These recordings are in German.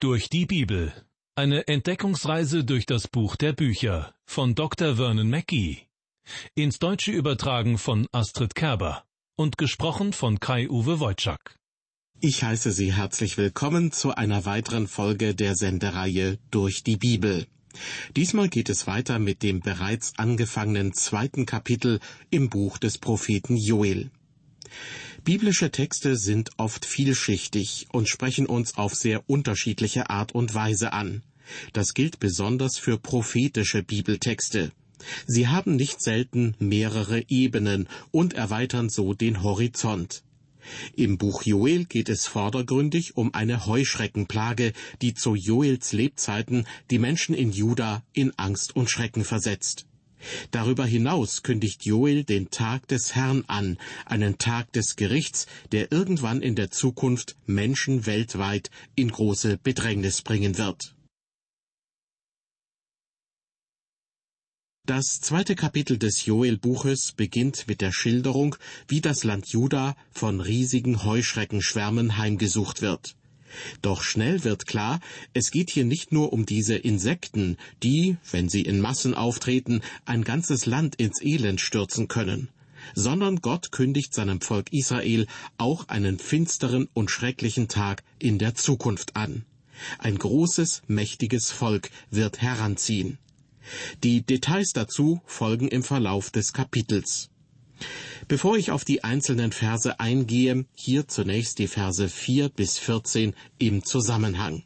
Durch die Bibel. Eine Entdeckungsreise durch das Buch der Bücher von Dr. Vernon Mackey. Ins Deutsche übertragen von Astrid Kerber und gesprochen von Kai-Uwe Wojczak. Ich heiße Sie herzlich willkommen zu einer weiteren Folge der Sendereihe Durch die Bibel. Diesmal geht es weiter mit dem bereits angefangenen zweiten Kapitel im Buch des Propheten Joel. Biblische Texte sind oft vielschichtig und sprechen uns auf sehr unterschiedliche Art und Weise an. Das gilt besonders für prophetische Bibeltexte. Sie haben nicht selten mehrere Ebenen und erweitern so den Horizont. Im Buch Joel geht es vordergründig um eine Heuschreckenplage, die zu Joels Lebzeiten die Menschen in Juda in Angst und Schrecken versetzt. Darüber hinaus kündigt Joel den Tag des Herrn an, einen Tag des Gerichts, der irgendwann in der Zukunft Menschen weltweit in große Bedrängnis bringen wird. Das zweite Kapitel des Joel-Buches beginnt mit der Schilderung, wie das Land Juda von riesigen Heuschreckenschwärmen heimgesucht wird. Doch schnell wird klar, es geht hier nicht nur um diese Insekten, die, wenn sie in Massen auftreten, ein ganzes Land ins Elend stürzen können, sondern Gott kündigt seinem Volk Israel auch einen finsteren und schrecklichen Tag in der Zukunft an. Ein großes, mächtiges Volk wird heranziehen. Die Details dazu folgen im Verlauf des Kapitels. Bevor ich auf die einzelnen Verse eingehe, hier zunächst die Verse 4 bis 14 im Zusammenhang.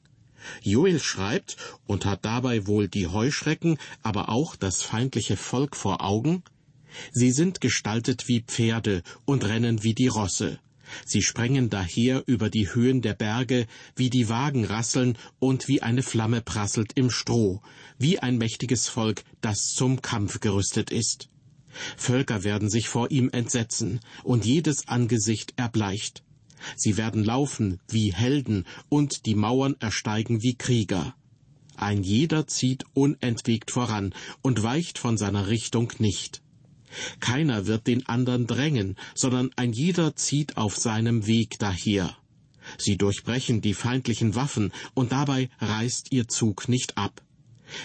Joel schreibt und hat dabei wohl die Heuschrecken, aber auch das feindliche Volk vor Augen. Sie sind gestaltet wie Pferde und rennen wie die Rosse. Sie sprengen daher über die Höhen der Berge, wie die Wagen rasseln und wie eine Flamme prasselt im Stroh, wie ein mächtiges Volk, das zum Kampf gerüstet ist. Völker werden sich vor ihm entsetzen, und jedes Angesicht erbleicht. Sie werden laufen wie Helden, und die Mauern ersteigen wie Krieger. Ein jeder zieht unentwegt voran und weicht von seiner Richtung nicht. Keiner wird den andern drängen, sondern ein jeder zieht auf seinem Weg daher. Sie durchbrechen die feindlichen Waffen, und dabei reißt ihr Zug nicht ab.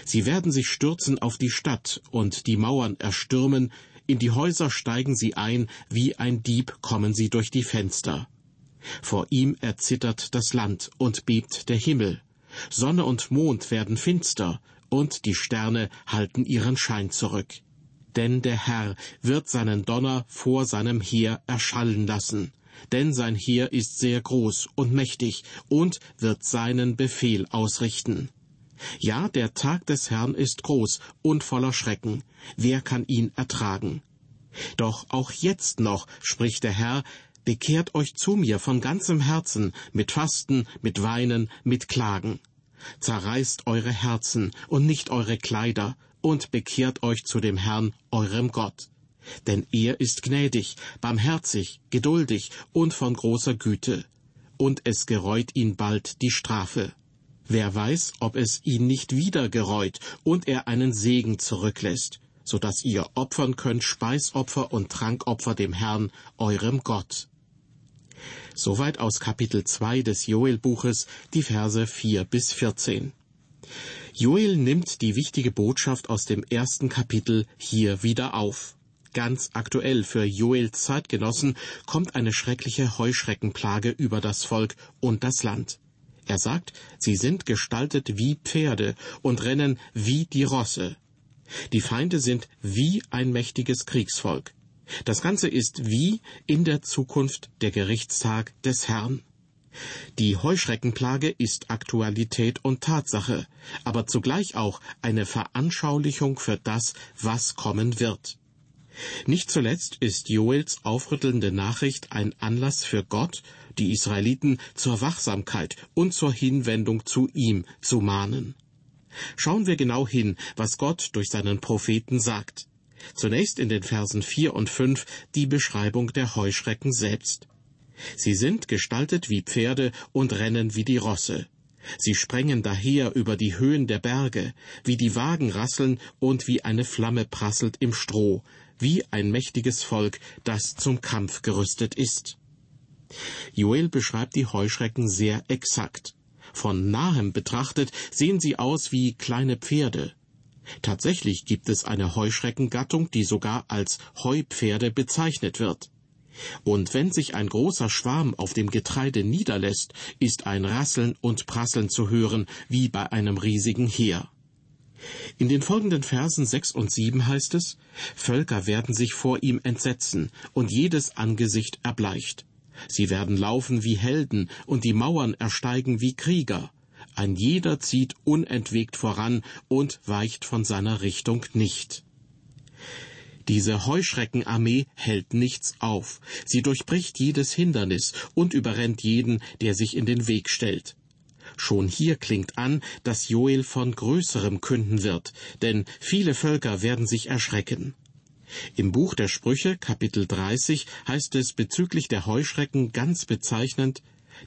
Sie werden sich stürzen auf die Stadt und die Mauern erstürmen, in die Häuser steigen sie ein, wie ein Dieb kommen sie durch die Fenster. Vor ihm erzittert das Land und bebt der Himmel. Sonne und Mond werden finster, und die Sterne halten ihren Schein zurück. Denn der Herr wird seinen Donner vor seinem Heer erschallen lassen, denn sein Heer ist sehr groß und mächtig und wird seinen Befehl ausrichten. Ja, der Tag des Herrn ist groß und voller Schrecken. Wer kann ihn ertragen? Doch auch jetzt noch, spricht der Herr, bekehrt euch zu mir von ganzem Herzen, mit Fasten, mit Weinen, mit Klagen. Zerreißt eure Herzen und nicht eure Kleider und bekehrt euch zu dem Herrn, eurem Gott. Denn er ist gnädig, barmherzig, geduldig und von großer Güte. Und es gereut ihn bald die Strafe. Wer weiß, ob es ihn nicht wieder gereut und er einen Segen zurücklässt, so dass ihr opfern könnt Speisopfer und Trankopfer dem Herrn, eurem Gott. Soweit aus Kapitel 2 des Joel-Buches, die Verse 4 bis 14. Joel nimmt die wichtige Botschaft aus dem ersten Kapitel hier wieder auf. Ganz aktuell für Joels Zeitgenossen kommt eine schreckliche Heuschreckenplage über das Volk und das Land. Er sagt, sie sind gestaltet wie Pferde und rennen wie die Rosse. Die Feinde sind wie ein mächtiges Kriegsvolk. Das Ganze ist wie in der Zukunft der Gerichtstag des Herrn. Die Heuschreckenplage ist Aktualität und Tatsache, aber zugleich auch eine Veranschaulichung für das, was kommen wird. Nicht zuletzt ist Joels aufrüttelnde Nachricht ein Anlass für Gott, die Israeliten zur Wachsamkeit und zur Hinwendung zu ihm zu mahnen. Schauen wir genau hin, was Gott durch seinen Propheten sagt. Zunächst in den Versen vier und fünf die Beschreibung der Heuschrecken selbst. Sie sind gestaltet wie Pferde und rennen wie die Rosse. Sie sprengen daher über die Höhen der Berge, wie die Wagen rasseln und wie eine Flamme prasselt im Stroh, wie ein mächtiges Volk, das zum Kampf gerüstet ist. Joel beschreibt die Heuschrecken sehr exakt. Von nahem betrachtet sehen sie aus wie kleine Pferde. Tatsächlich gibt es eine Heuschreckengattung, die sogar als Heupferde bezeichnet wird. Und wenn sich ein großer Schwarm auf dem Getreide niederlässt, ist ein Rasseln und Prasseln zu hören, wie bei einem riesigen Heer. In den folgenden Versen sechs und sieben heißt es, Völker werden sich vor ihm entsetzen, und jedes Angesicht erbleicht. Sie werden laufen wie Helden, und die Mauern ersteigen wie Krieger. Ein jeder zieht unentwegt voran und weicht von seiner Richtung nicht. Diese Heuschreckenarmee hält nichts auf. Sie durchbricht jedes Hindernis und überrennt jeden, der sich in den Weg stellt. Schon hier klingt an, dass Joel von Größerem künden wird, denn viele Völker werden sich erschrecken. Im Buch der Sprüche, Kapitel 30, heißt es bezüglich der Heuschrecken ganz bezeichnend,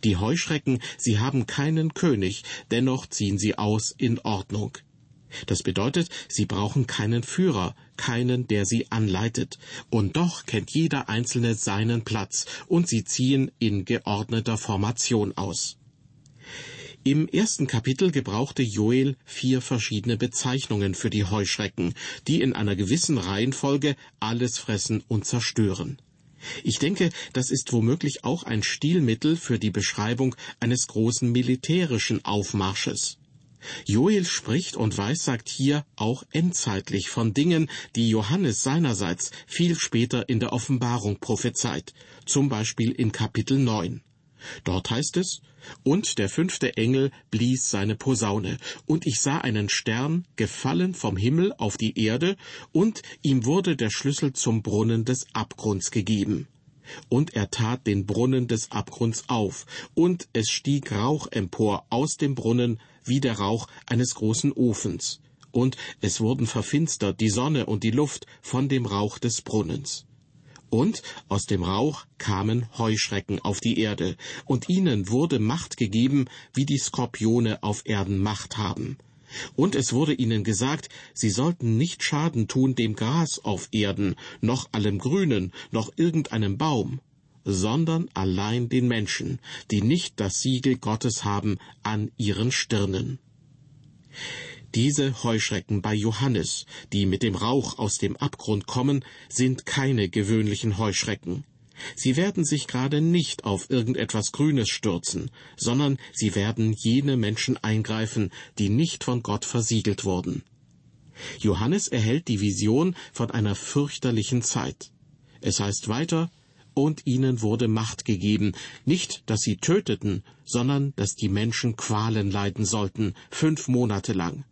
die Heuschrecken, sie haben keinen König, dennoch ziehen sie aus in Ordnung. Das bedeutet, sie brauchen keinen Führer, keinen, der sie anleitet, und doch kennt jeder Einzelne seinen Platz, und sie ziehen in geordneter Formation aus. Im ersten Kapitel gebrauchte Joel vier verschiedene Bezeichnungen für die Heuschrecken, die in einer gewissen Reihenfolge alles fressen und zerstören. Ich denke, das ist womöglich auch ein Stilmittel für die Beschreibung eines großen militärischen Aufmarsches. Joel spricht und weissagt hier auch endzeitlich von Dingen, die Johannes seinerseits viel später in der Offenbarung prophezeit, zum Beispiel in Kapitel 9. Dort heißt es, und der fünfte Engel blies seine Posaune, und ich sah einen Stern gefallen vom Himmel auf die Erde, und ihm wurde der Schlüssel zum Brunnen des Abgrunds gegeben. Und er tat den Brunnen des Abgrunds auf, und es stieg Rauch empor aus dem Brunnen wie der Rauch eines großen Ofens, und es wurden verfinstert die Sonne und die Luft von dem Rauch des Brunnens. Und aus dem Rauch kamen Heuschrecken auf die Erde, und ihnen wurde Macht gegeben, wie die Skorpione auf Erden Macht haben. Und es wurde ihnen gesagt, sie sollten nicht Schaden tun dem Gras auf Erden, noch allem Grünen, noch irgendeinem Baum, sondern allein den Menschen, die nicht das Siegel Gottes haben an ihren Stirnen. Diese Heuschrecken bei Johannes, die mit dem Rauch aus dem Abgrund kommen, sind keine gewöhnlichen Heuschrecken. Sie werden sich gerade nicht auf irgendetwas Grünes stürzen, sondern sie werden jene Menschen eingreifen, die nicht von Gott versiegelt wurden. Johannes erhält die Vision von einer fürchterlichen Zeit. Es heißt weiter, und ihnen wurde Macht gegeben, nicht, dass sie töteten, sondern dass die Menschen Qualen leiden sollten, fünf Monate lang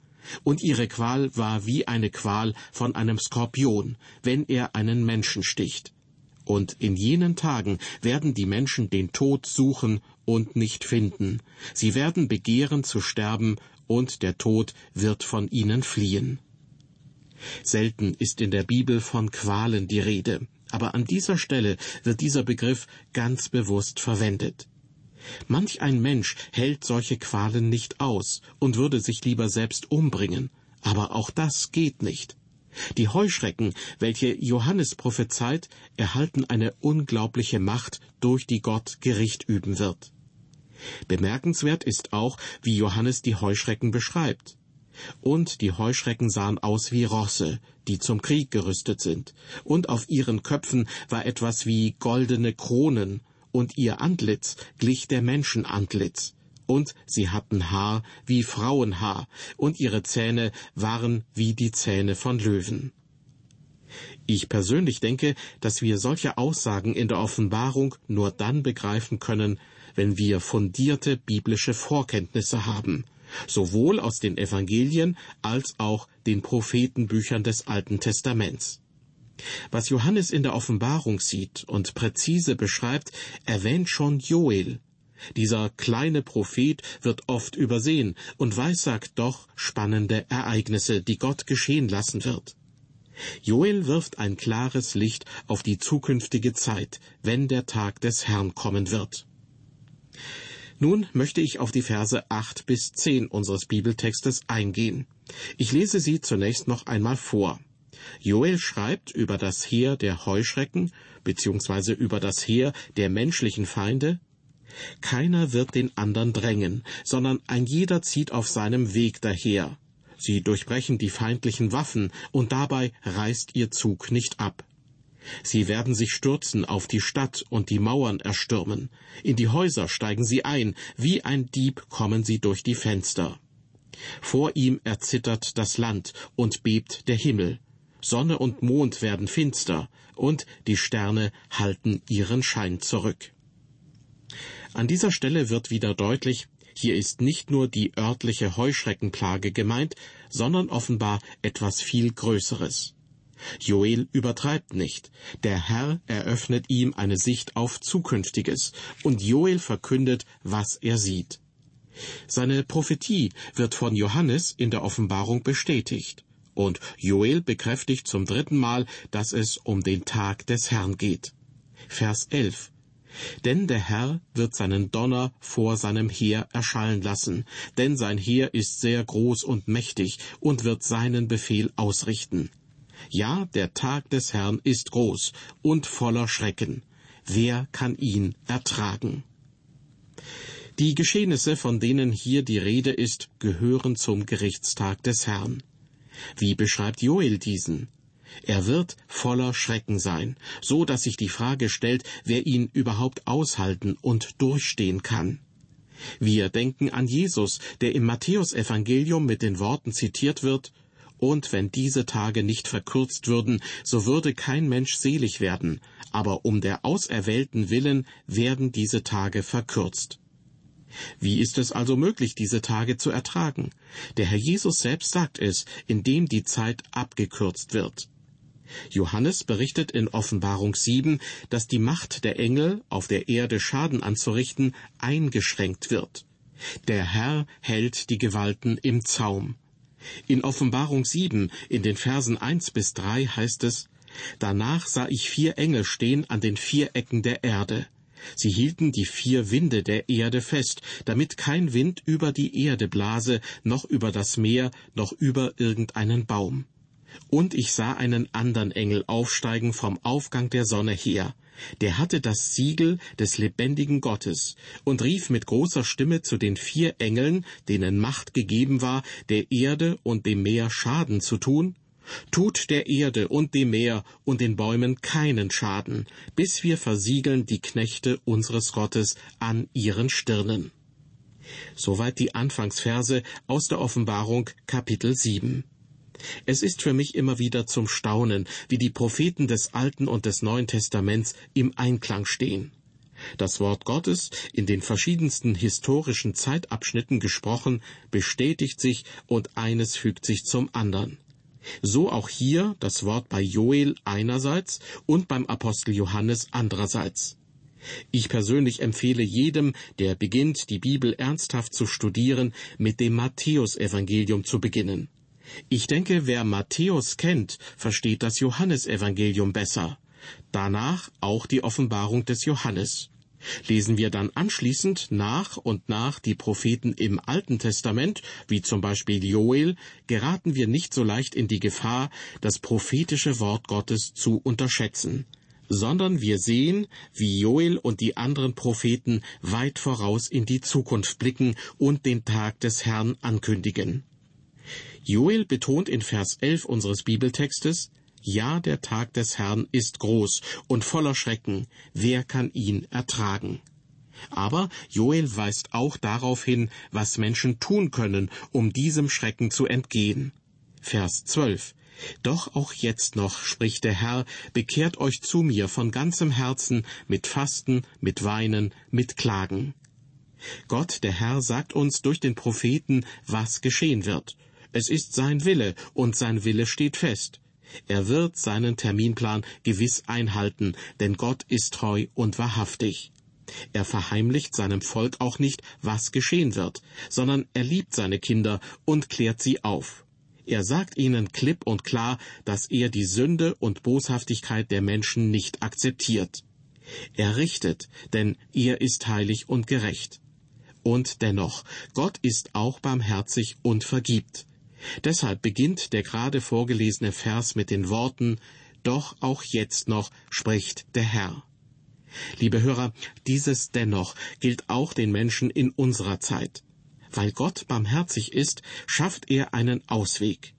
und ihre Qual war wie eine Qual von einem Skorpion, wenn er einen Menschen sticht. Und in jenen Tagen werden die Menschen den Tod suchen und nicht finden. Sie werden begehren zu sterben, und der Tod wird von ihnen fliehen. Selten ist in der Bibel von Qualen die Rede, aber an dieser Stelle wird dieser Begriff ganz bewusst verwendet. Manch ein Mensch hält solche Qualen nicht aus und würde sich lieber selbst umbringen, aber auch das geht nicht. Die Heuschrecken, welche Johannes prophezeit, erhalten eine unglaubliche Macht, durch die Gott Gericht üben wird. Bemerkenswert ist auch, wie Johannes die Heuschrecken beschreibt. Und die Heuschrecken sahen aus wie Rosse, die zum Krieg gerüstet sind, und auf ihren Köpfen war etwas wie goldene Kronen, und ihr Antlitz glich der Menschenantlitz, und sie hatten Haar wie Frauenhaar, und ihre Zähne waren wie die Zähne von Löwen. Ich persönlich denke, dass wir solche Aussagen in der Offenbarung nur dann begreifen können, wenn wir fundierte biblische Vorkenntnisse haben, sowohl aus den Evangelien als auch den Prophetenbüchern des Alten Testaments. Was Johannes in der Offenbarung sieht und präzise beschreibt, erwähnt schon Joel. Dieser kleine Prophet wird oft übersehen und weissagt doch spannende Ereignisse, die Gott geschehen lassen wird. Joel wirft ein klares Licht auf die zukünftige Zeit, wenn der Tag des Herrn kommen wird. Nun möchte ich auf die Verse acht bis zehn unseres Bibeltextes eingehen. Ich lese sie zunächst noch einmal vor. Joel schreibt über das Heer der Heuschrecken beziehungsweise über das Heer der menschlichen Feinde Keiner wird den anderen drängen, sondern ein jeder zieht auf seinem Weg daher. Sie durchbrechen die feindlichen Waffen, und dabei reißt ihr Zug nicht ab. Sie werden sich stürzen auf die Stadt und die Mauern erstürmen. In die Häuser steigen sie ein, wie ein Dieb kommen sie durch die Fenster. Vor ihm erzittert das Land und bebt der Himmel. Sonne und Mond werden finster, und die Sterne halten ihren Schein zurück. An dieser Stelle wird wieder deutlich, hier ist nicht nur die örtliche Heuschreckenplage gemeint, sondern offenbar etwas viel Größeres. Joel übertreibt nicht. Der Herr eröffnet ihm eine Sicht auf Zukünftiges, und Joel verkündet, was er sieht. Seine Prophetie wird von Johannes in der Offenbarung bestätigt. Und Joel bekräftigt zum dritten Mal, dass es um den Tag des Herrn geht. Vers 11. Denn der Herr wird seinen Donner vor seinem Heer erschallen lassen, denn sein Heer ist sehr groß und mächtig und wird seinen Befehl ausrichten. Ja, der Tag des Herrn ist groß und voller Schrecken. Wer kann ihn ertragen? Die Geschehnisse, von denen hier die Rede ist, gehören zum Gerichtstag des Herrn. Wie beschreibt Joel diesen? Er wird voller Schrecken sein, so dass sich die Frage stellt, wer ihn überhaupt aushalten und durchstehen kann. Wir denken an Jesus, der im Matthäusevangelium mit den Worten zitiert wird, und wenn diese Tage nicht verkürzt würden, so würde kein Mensch selig werden, aber um der Auserwählten willen werden diese Tage verkürzt. Wie ist es also möglich, diese Tage zu ertragen? Der Herr Jesus selbst sagt es, indem die Zeit abgekürzt wird. Johannes berichtet in Offenbarung 7, dass die Macht der Engel, auf der Erde Schaden anzurichten, eingeschränkt wird. Der Herr hält die Gewalten im Zaum. In Offenbarung 7, in den Versen 1 bis 3 heißt es, Danach sah ich vier Engel stehen an den vier Ecken der Erde. Sie hielten die vier Winde der Erde fest, damit kein Wind über die Erde blase, noch über das Meer, noch über irgendeinen Baum. Und ich sah einen andern Engel aufsteigen vom Aufgang der Sonne her. Der hatte das Siegel des lebendigen Gottes und rief mit großer Stimme zu den vier Engeln, denen Macht gegeben war, der Erde und dem Meer Schaden zu tun, Tut der Erde und dem Meer und den Bäumen keinen Schaden, bis wir versiegeln die Knechte unseres Gottes an ihren Stirnen. Soweit die Anfangsverse aus der Offenbarung Kapitel 7. Es ist für mich immer wieder zum Staunen, wie die Propheten des Alten und des Neuen Testaments im Einklang stehen. Das Wort Gottes, in den verschiedensten historischen Zeitabschnitten gesprochen, bestätigt sich und eines fügt sich zum anderen. So auch hier das Wort bei Joel einerseits und beim Apostel Johannes andererseits. Ich persönlich empfehle jedem, der beginnt, die Bibel ernsthaft zu studieren, mit dem Matthäusevangelium zu beginnen. Ich denke, wer Matthäus kennt, versteht das Johannesevangelium besser. Danach auch die Offenbarung des Johannes. Lesen wir dann anschließend nach und nach die Propheten im Alten Testament, wie zum Beispiel Joel, geraten wir nicht so leicht in die Gefahr, das prophetische Wort Gottes zu unterschätzen, sondern wir sehen, wie Joel und die anderen Propheten weit voraus in die Zukunft blicken und den Tag des Herrn ankündigen. Joel betont in Vers 11 unseres Bibeltextes, ja, der Tag des Herrn ist groß und voller Schrecken, wer kann ihn ertragen? Aber Joel weist auch darauf hin, was Menschen tun können, um diesem Schrecken zu entgehen. Vers 12. Doch auch jetzt noch, spricht der Herr, bekehrt euch zu mir von ganzem Herzen mit Fasten, mit Weinen, mit Klagen. Gott, der Herr, sagt uns durch den Propheten, was geschehen wird. Es ist sein Wille, und sein Wille steht fest. Er wird seinen Terminplan gewiss einhalten, denn Gott ist treu und wahrhaftig. Er verheimlicht seinem Volk auch nicht, was geschehen wird, sondern er liebt seine Kinder und klärt sie auf. Er sagt ihnen klipp und klar, dass er die Sünde und Boshaftigkeit der Menschen nicht akzeptiert. Er richtet, denn er ist heilig und gerecht. Und dennoch, Gott ist auch barmherzig und vergibt. Deshalb beginnt der gerade vorgelesene Vers mit den Worten Doch auch jetzt noch spricht der Herr. Liebe Hörer, dieses dennoch gilt auch den Menschen in unserer Zeit. Weil Gott barmherzig ist, schafft er einen Ausweg.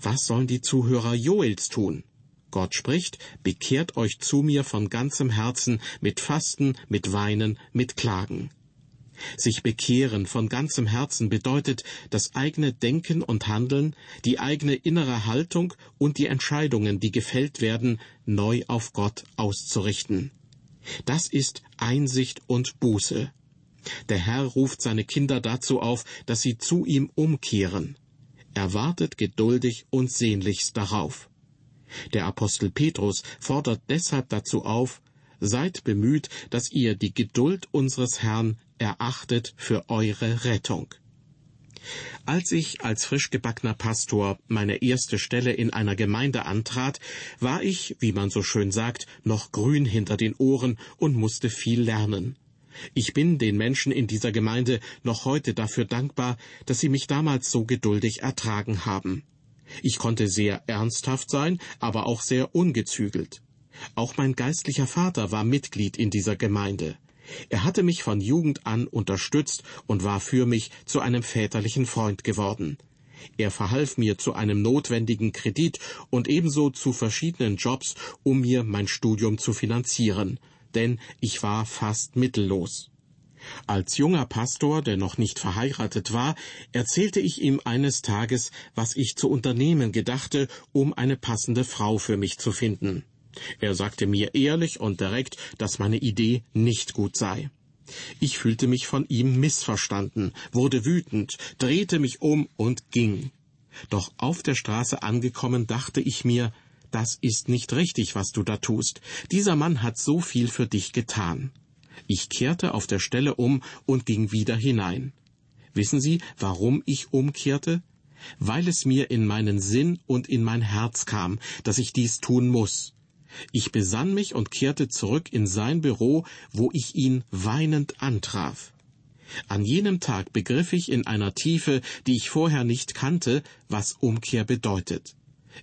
Was sollen die Zuhörer Joels tun? Gott spricht, bekehrt euch zu mir von ganzem Herzen mit Fasten, mit Weinen, mit Klagen. Sich bekehren von ganzem Herzen bedeutet, das eigene Denken und Handeln, die eigene innere Haltung und die Entscheidungen, die gefällt werden, neu auf Gott auszurichten. Das ist Einsicht und Buße. Der Herr ruft seine Kinder dazu auf, dass sie zu ihm umkehren. Er wartet geduldig und sehnlichst darauf. Der Apostel Petrus fordert deshalb dazu auf, seid bemüht, dass ihr die Geduld unseres Herrn erachtet für eure Rettung. Als ich als frischgebackener Pastor meine erste Stelle in einer Gemeinde antrat, war ich, wie man so schön sagt, noch grün hinter den Ohren und musste viel lernen. Ich bin den Menschen in dieser Gemeinde noch heute dafür dankbar, dass sie mich damals so geduldig ertragen haben. Ich konnte sehr ernsthaft sein, aber auch sehr ungezügelt. Auch mein geistlicher Vater war Mitglied in dieser Gemeinde. Er hatte mich von Jugend an unterstützt und war für mich zu einem väterlichen Freund geworden. Er verhalf mir zu einem notwendigen Kredit und ebenso zu verschiedenen Jobs, um mir mein Studium zu finanzieren, denn ich war fast mittellos. Als junger Pastor, der noch nicht verheiratet war, erzählte ich ihm eines Tages, was ich zu unternehmen gedachte, um eine passende Frau für mich zu finden. Er sagte mir ehrlich und direkt, dass meine Idee nicht gut sei. Ich fühlte mich von ihm missverstanden, wurde wütend, drehte mich um und ging. Doch auf der Straße angekommen, dachte ich mir, das ist nicht richtig, was du da tust. Dieser Mann hat so viel für dich getan. Ich kehrte auf der Stelle um und ging wieder hinein. Wissen Sie, warum ich umkehrte? Weil es mir in meinen Sinn und in mein Herz kam, dass ich dies tun muss. Ich besann mich und kehrte zurück in sein Büro, wo ich ihn weinend antraf. An jenem Tag begriff ich in einer Tiefe, die ich vorher nicht kannte, was Umkehr bedeutet.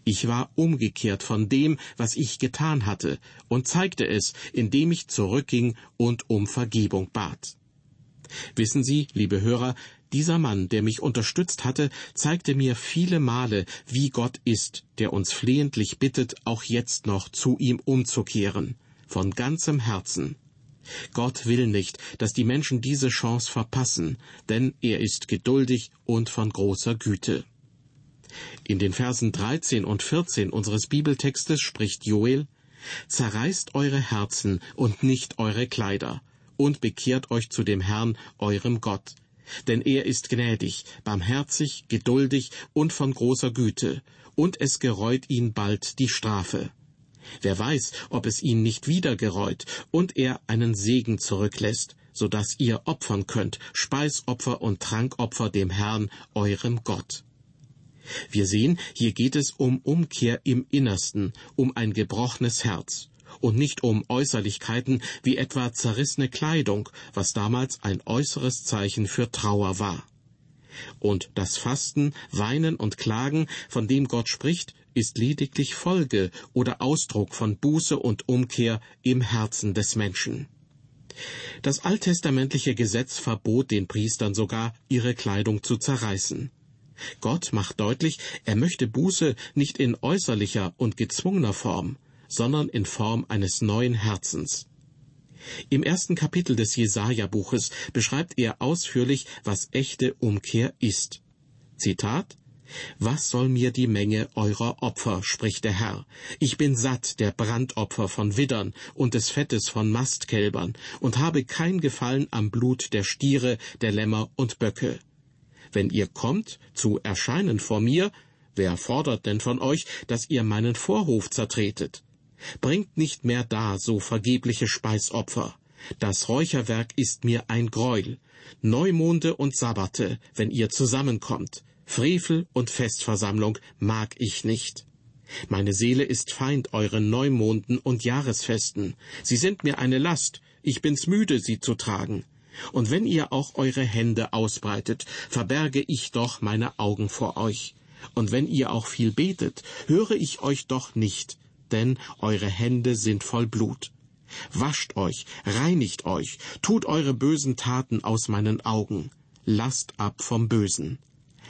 Ich war umgekehrt von dem, was ich getan hatte, und zeigte es, indem ich zurückging und um Vergebung bat. Wissen Sie, liebe Hörer, dieser Mann, der mich unterstützt hatte, zeigte mir viele Male, wie Gott ist, der uns flehentlich bittet, auch jetzt noch zu ihm umzukehren, von ganzem Herzen. Gott will nicht, dass die Menschen diese Chance verpassen, denn er ist geduldig und von großer Güte. In den Versen 13 und 14 unseres Bibeltextes spricht Joel, Zerreißt eure Herzen und nicht eure Kleider, und bekehrt euch zu dem Herrn, eurem Gott, denn er ist gnädig, barmherzig, geduldig und von großer Güte, und es gereut ihn bald die Strafe. Wer weiß, ob es ihn nicht wieder gereut und er einen Segen zurücklässt, so dass ihr opfern könnt, Speisopfer und Trankopfer dem Herrn, eurem Gott. Wir sehen, hier geht es um Umkehr im Innersten, um ein gebrochenes Herz und nicht um Äußerlichkeiten wie etwa zerrissene Kleidung, was damals ein äußeres Zeichen für Trauer war. Und das Fasten, Weinen und Klagen, von dem Gott spricht, ist lediglich Folge oder Ausdruck von Buße und Umkehr im Herzen des Menschen. Das alttestamentliche Gesetz verbot den Priestern sogar, ihre Kleidung zu zerreißen. Gott macht deutlich, er möchte Buße nicht in äußerlicher und gezwungener Form, sondern in Form eines neuen Herzens. Im ersten Kapitel des Jesaja-Buches beschreibt er ausführlich, was echte Umkehr ist. Zitat was soll mir die Menge eurer Opfer, spricht der Herr. Ich bin satt der Brandopfer von Widdern und des Fettes von Mastkälbern und habe kein Gefallen am Blut der Stiere, der Lämmer und Böcke. Wenn ihr kommt, zu erscheinen vor mir, wer fordert denn von euch, dass ihr meinen Vorhof zertretet? Bringt nicht mehr da so vergebliche Speisopfer. Das Räucherwerk ist mir ein Greuel. Neumonde und Sabbate, wenn ihr zusammenkommt. Frevel und Festversammlung mag ich nicht. Meine Seele ist Feind euren Neumonden und Jahresfesten. Sie sind mir eine Last. Ich bin's müde, sie zu tragen. Und wenn ihr auch eure Hände ausbreitet, verberge ich doch meine Augen vor euch. Und wenn ihr auch viel betet, höre ich euch doch nicht, denn eure Hände sind voll Blut. Wascht euch, reinigt euch, tut eure bösen Taten aus meinen Augen, lasst ab vom Bösen.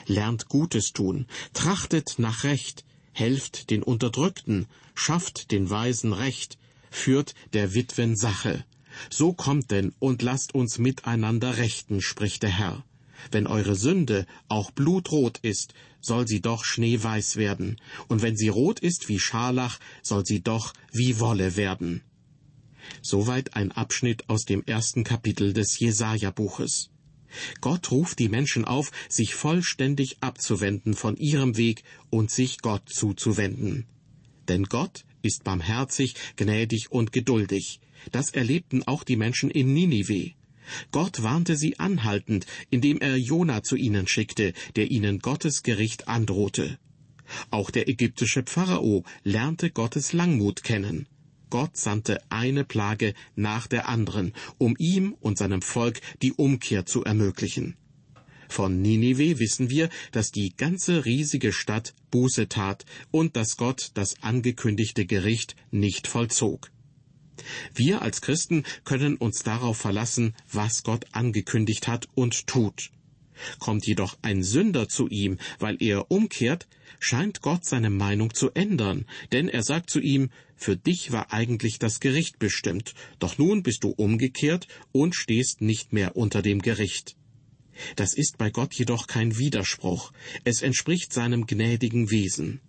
Lernt Gutes tun, trachtet nach Recht, helft den Unterdrückten, schafft den Weisen Recht, führt der Witwen Sache. So kommt denn und lasst uns miteinander rechten, spricht der Herr. Wenn eure Sünde auch blutrot ist, soll sie doch schneeweiß werden, und wenn sie rot ist wie Scharlach, soll sie doch wie Wolle werden. Soweit ein Abschnitt aus dem ersten Kapitel des Jesaja-Buches. Gott ruft die Menschen auf, sich vollständig abzuwenden von ihrem Weg und sich Gott zuzuwenden. Denn Gott ist barmherzig, gnädig und geduldig. Das erlebten auch die Menschen in Ninive. Gott warnte sie anhaltend, indem er Jona zu ihnen schickte, der ihnen Gottes Gericht androhte. Auch der ägyptische Pharao lernte Gottes Langmut kennen. Gott sandte eine Plage nach der anderen, um ihm und seinem Volk die Umkehr zu ermöglichen. Von Ninive wissen wir, dass die ganze riesige Stadt Buße tat und dass Gott das angekündigte Gericht nicht vollzog. Wir als Christen können uns darauf verlassen, was Gott angekündigt hat und tut. Kommt jedoch ein Sünder zu ihm, weil er umkehrt, scheint Gott seine Meinung zu ändern, denn er sagt zu ihm, für dich war eigentlich das Gericht bestimmt, doch nun bist du umgekehrt und stehst nicht mehr unter dem Gericht. Das ist bei Gott jedoch kein Widerspruch, es entspricht seinem gnädigen Wesen.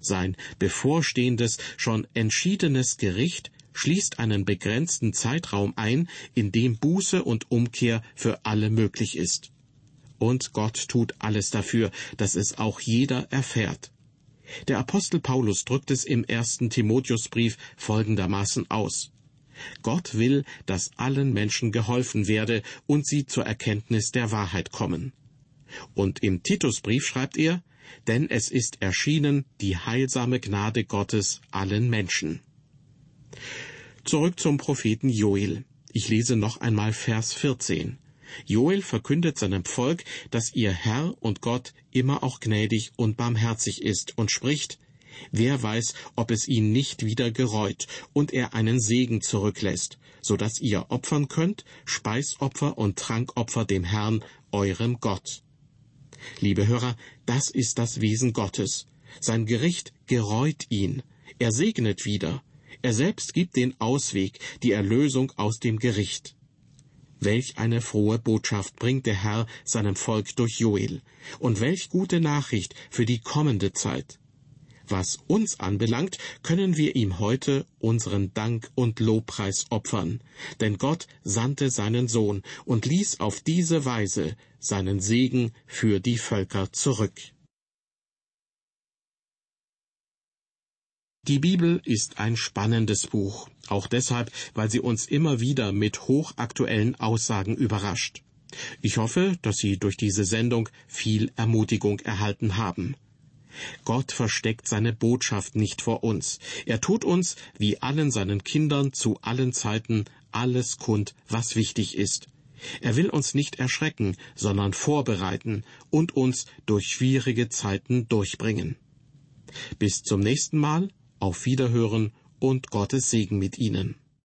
Sein bevorstehendes, schon entschiedenes Gericht schließt einen begrenzten Zeitraum ein, in dem Buße und Umkehr für alle möglich ist. Und Gott tut alles dafür, dass es auch jeder erfährt. Der Apostel Paulus drückt es im ersten Timotheusbrief folgendermaßen aus. Gott will, dass allen Menschen geholfen werde und sie zur Erkenntnis der Wahrheit kommen. Und im Titusbrief schreibt er, denn es ist erschienen die heilsame Gnade Gottes allen Menschen. Zurück zum Propheten Joel. Ich lese noch einmal Vers 14. Joel verkündet seinem Volk, dass ihr Herr und Gott immer auch gnädig und barmherzig ist und spricht, Wer weiß, ob es ihn nicht wieder gereut und er einen Segen zurücklässt, so dass ihr opfern könnt, Speisopfer und Trankopfer dem Herrn, eurem Gott. Liebe Hörer, das ist das Wesen Gottes. Sein Gericht gereut ihn. Er segnet wieder. Er selbst gibt den Ausweg, die Erlösung aus dem Gericht. Welch eine frohe Botschaft bringt der Herr seinem Volk durch Joel, und welch gute Nachricht für die kommende Zeit. Was uns anbelangt, können wir ihm heute unseren Dank und Lobpreis opfern, denn Gott sandte seinen Sohn und ließ auf diese Weise seinen Segen für die Völker zurück. Die Bibel ist ein spannendes Buch, auch deshalb, weil sie uns immer wieder mit hochaktuellen Aussagen überrascht. Ich hoffe, dass Sie durch diese Sendung viel Ermutigung erhalten haben. Gott versteckt seine Botschaft nicht vor uns. Er tut uns, wie allen seinen Kindern zu allen Zeiten, alles kund, was wichtig ist. Er will uns nicht erschrecken, sondern vorbereiten und uns durch schwierige Zeiten durchbringen. Bis zum nächsten Mal auf Wiederhören und Gottes Segen mit Ihnen.